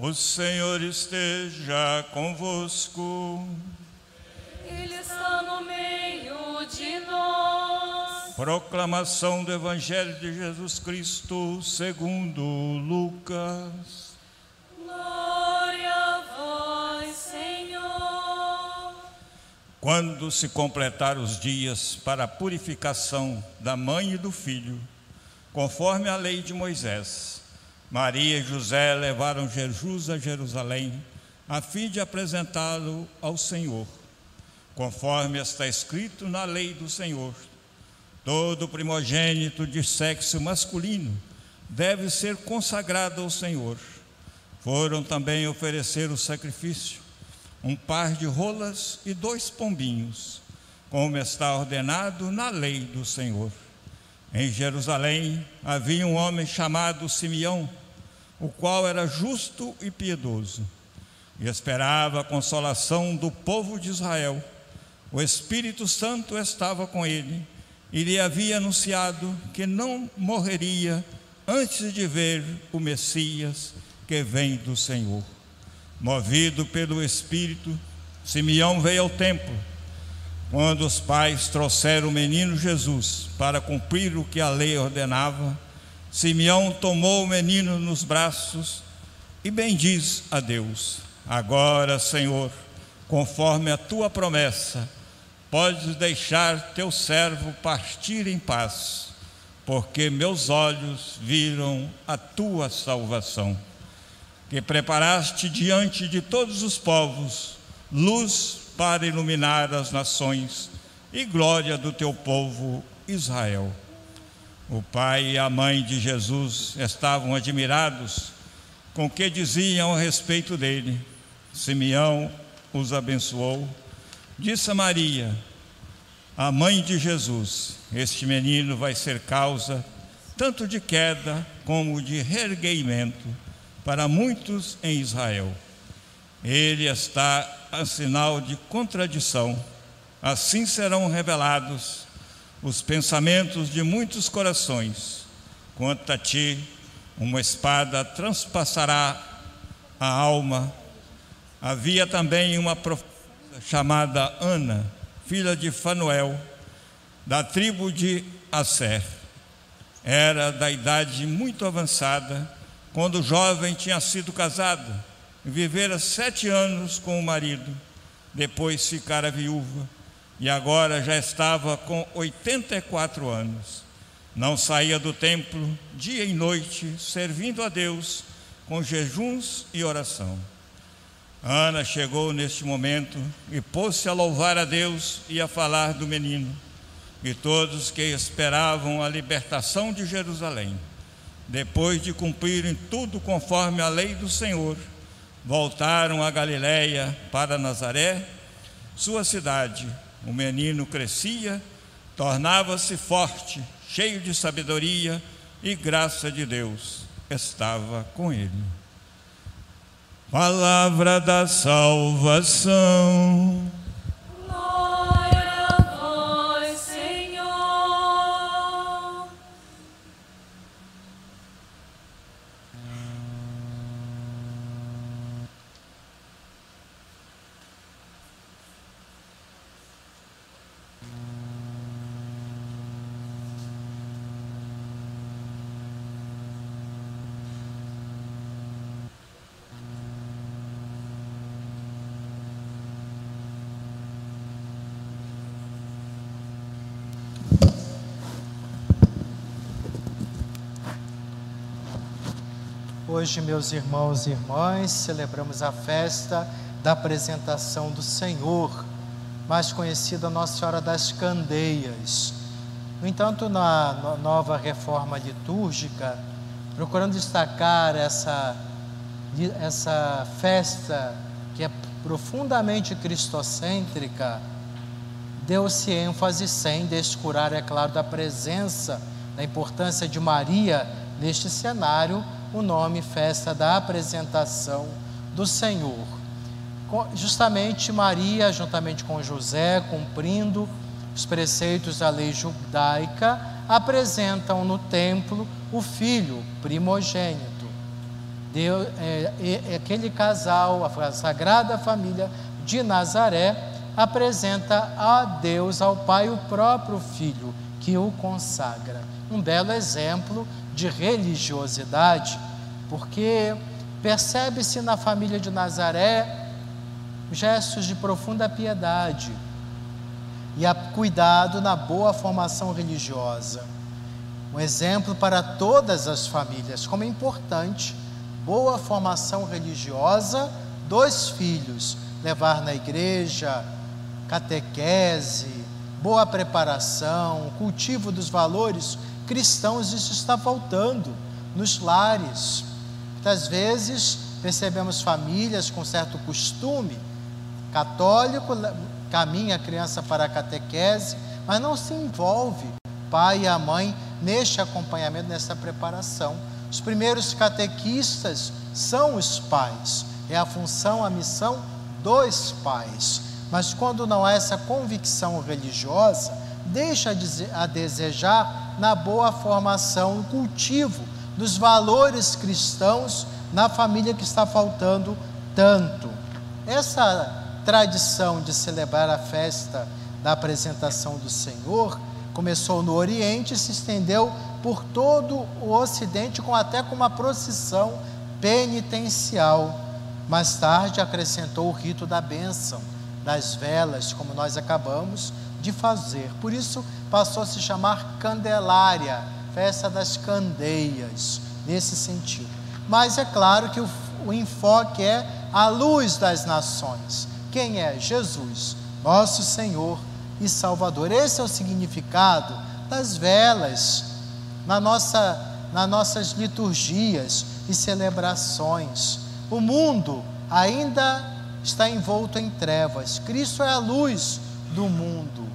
O Senhor esteja convosco. Ele está no meio de nós. Proclamação do Evangelho de Jesus Cristo, segundo Lucas. Glória a vós, Senhor. Quando se completaram os dias para a purificação da mãe e do filho, conforme a lei de Moisés, Maria e José levaram Jesus a Jerusalém, a fim de apresentá-lo ao Senhor, conforme está escrito na lei do Senhor. Todo primogênito de sexo masculino deve ser consagrado ao Senhor. Foram também oferecer o sacrifício, um par de rolas e dois pombinhos, como está ordenado na lei do Senhor. Em Jerusalém havia um homem chamado Simeão, o qual era justo e piedoso, e esperava a consolação do povo de Israel. O Espírito Santo estava com ele e lhe havia anunciado que não morreria antes de ver o Messias que vem do Senhor. Movido pelo Espírito, Simeão veio ao templo. Quando os pais trouxeram o menino Jesus para cumprir o que a lei ordenava, Simeão tomou o menino nos braços e bendiz a Deus. Agora, Senhor, conforme a tua promessa, podes deixar teu servo partir em paz, porque meus olhos viram a tua salvação, que preparaste diante de todos os povos luz para iluminar as nações e glória do teu povo Israel. O pai e a mãe de Jesus estavam admirados com o que diziam a respeito dele. Simeão os abençoou. Disse a Maria, a mãe de Jesus: Este menino vai ser causa tanto de queda como de reerguimento para muitos em Israel. Ele está a sinal de contradição. Assim serão revelados os pensamentos de muitos corações. Quanto a ti, uma espada transpassará a alma. Havia também uma profeta chamada Ana, filha de Fanuel, da tribo de Asser. Era da idade muito avançada, quando jovem tinha sido casado, vivera sete anos com o marido, depois ficara viúva e agora já estava com 84 anos. Não saía do templo dia e noite, servindo a Deus com jejuns e oração. Ana chegou neste momento e pôs-se a louvar a Deus e a falar do menino. E todos que esperavam a libertação de Jerusalém, depois de cumprirem tudo conforme a lei do Senhor, voltaram a Galiléia para Nazaré, sua cidade o menino crescia, tornava-se forte, cheio de sabedoria e graça de Deus estava com ele. Palavra da salvação. Hoje, meus irmãos e irmãs, celebramos a festa da apresentação do Senhor, mais conhecida Nossa Senhora das Candeias. No entanto, na no- nova reforma litúrgica, procurando destacar essa, essa festa que é profundamente cristocêntrica, deu-se ênfase sem descurar, é claro, da presença, da importância de Maria neste cenário, o nome Festa da Apresentação do Senhor. Justamente Maria, juntamente com José, cumprindo os preceitos da lei judaica, apresentam no templo o filho primogênito. Deus, é, é, aquele casal, a Sagrada Família de Nazaré, apresenta a Deus, ao Pai, o próprio Filho, que o consagra. Um belo exemplo de religiosidade, porque percebe-se na família de Nazaré gestos de profunda piedade e a cuidado na boa formação religiosa. Um exemplo para todas as famílias, como é importante boa formação religiosa dos filhos, levar na igreja, catequese, boa preparação, cultivo dos valores cristãos, isso está faltando nos lares. Muitas vezes percebemos famílias com certo costume católico, caminha a criança para a catequese, mas não se envolve pai e a mãe neste acompanhamento, nessa preparação. Os primeiros catequistas são os pais, é a função, a missão dos pais. Mas quando não há essa convicção religiosa, deixa a desejar na boa formação, no cultivo dos valores cristãos na família que está faltando tanto. Essa tradição de celebrar a festa da apresentação do Senhor começou no Oriente e se estendeu por todo o Ocidente, com até com uma procissão penitencial. Mais tarde acrescentou o rito da bênção, das velas, como nós acabamos de fazer. Por isso passou a se chamar Candelária, festa das candeias, nesse sentido. Mas é claro que o, o enfoque é a luz das nações. Quem é? Jesus, nosso Senhor e Salvador. Esse é o significado das velas na nossa, nas nossas liturgias e celebrações. O mundo ainda está envolto em trevas. Cristo é a luz do mundo.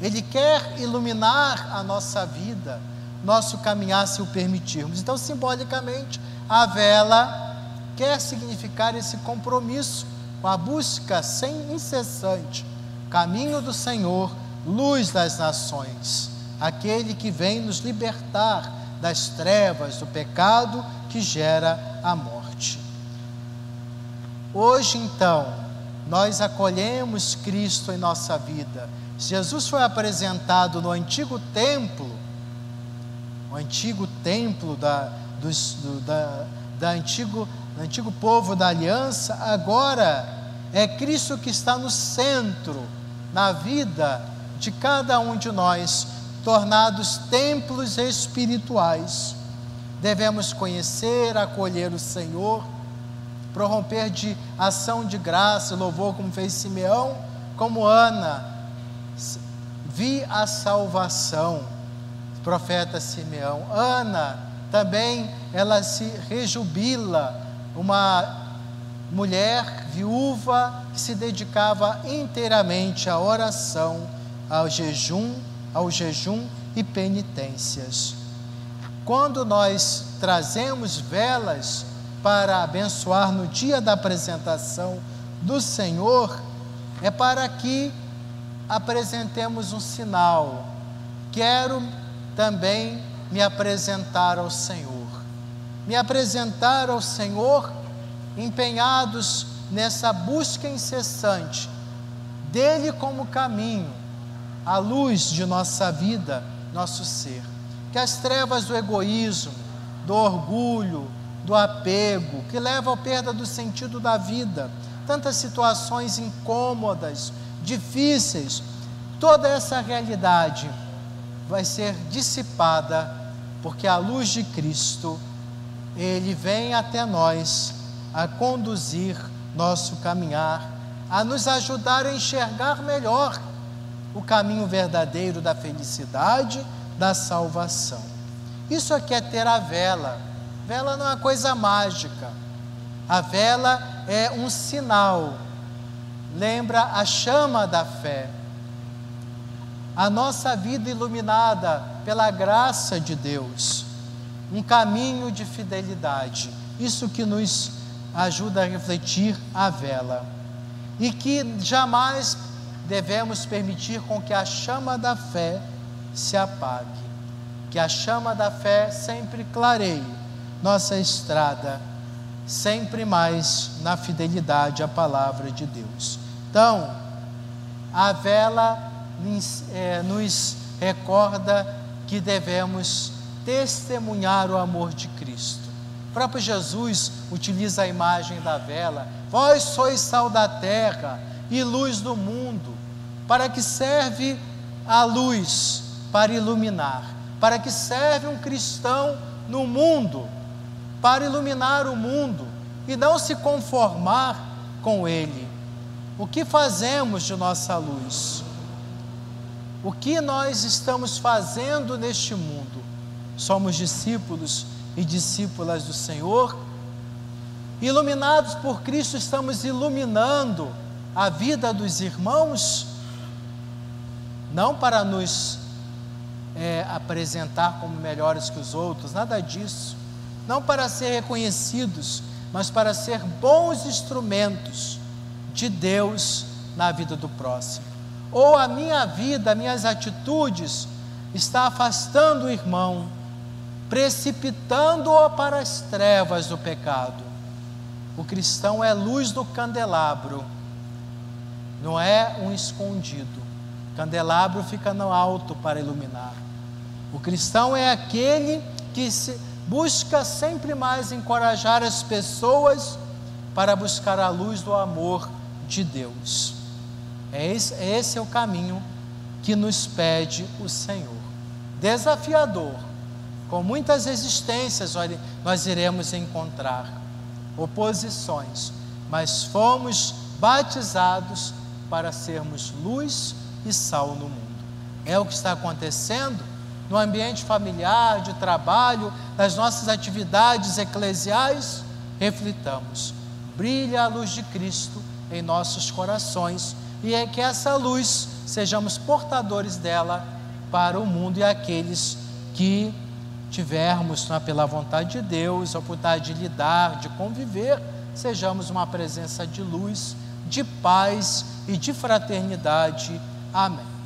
Ele quer iluminar a nossa vida, nosso caminhar, se o permitirmos. Então, simbolicamente, a vela quer significar esse compromisso com a busca sem incessante, caminho do Senhor, luz das nações aquele que vem nos libertar das trevas, do pecado que gera a morte. Hoje, então, nós acolhemos Cristo em nossa vida. Jesus foi apresentado no antigo templo, o antigo templo da, dos, do, da, da antigo, do antigo povo da aliança, agora é Cristo que está no centro, na vida de cada um de nós tornados templos espirituais. Devemos conhecer, acolher o Senhor, prorromper de ação de graça, louvor, como fez Simeão, como Ana. Vi a salvação, profeta Simeão. Ana também, ela se rejubila, uma mulher viúva que se dedicava inteiramente à oração, ao jejum ao jejum e penitências. Quando nós trazemos velas para abençoar no dia da apresentação do Senhor, é para que apresentemos um sinal. Quero também me apresentar ao Senhor. Me apresentar ao Senhor empenhados nessa busca incessante dele como caminho, a luz de nossa vida, nosso ser. Que as trevas do egoísmo, do orgulho, do apego, que levam à perda do sentido da vida, tantas situações incômodas, difíceis, toda essa realidade vai ser dissipada, porque a luz de Cristo, ele vem até nós a conduzir nosso caminhar, a nos ajudar a enxergar melhor o caminho verdadeiro da felicidade, da salvação. Isso aqui é ter a vela. Vela não é uma coisa mágica. A vela é um sinal. Lembra a chama da fé. A nossa vida iluminada pela graça de Deus. Um caminho de fidelidade. Isso que nos ajuda a refletir a vela. E que jamais devemos permitir com que a chama da fé se apague, que a chama da fé sempre clareie nossa estrada, sempre mais na fidelidade à palavra de Deus. Então, a vela é, nos recorda que devemos testemunhar o amor de Cristo. O próprio Jesus utiliza a imagem da vela. Vós sois sal da terra e luz do mundo. Para que serve a luz? Para iluminar. Para que serve um cristão no mundo? Para iluminar o mundo e não se conformar com ele. O que fazemos de nossa luz? O que nós estamos fazendo neste mundo? Somos discípulos e discípulas do Senhor? Iluminados por Cristo, estamos iluminando a vida dos irmãos? Não para nos é, apresentar como melhores que os outros, nada disso. Não para ser reconhecidos, mas para ser bons instrumentos de Deus na vida do próximo ou a minha vida, minhas atitudes, está afastando o irmão, precipitando-o para as trevas do pecado. O cristão é luz do candelabro, não é um escondido. Candelabro fica no alto para iluminar. O cristão é aquele que busca sempre mais encorajar as pessoas para buscar a luz do amor de Deus. É esse, esse é o caminho que nos pede o Senhor. Desafiador, com muitas resistências nós iremos encontrar, oposições, mas fomos batizados para sermos luz e sal no mundo. É o que está acontecendo no ambiente familiar, de trabalho, nas nossas atividades eclesiais. Reflitamos, brilha a luz de Cristo em nossos corações e é que essa luz sejamos portadores dela para o mundo e aqueles que tivermos né, pela vontade de Deus, a oportunidade de lidar, de conviver, sejamos uma presença de luz, de paz e de fraternidade. Amém.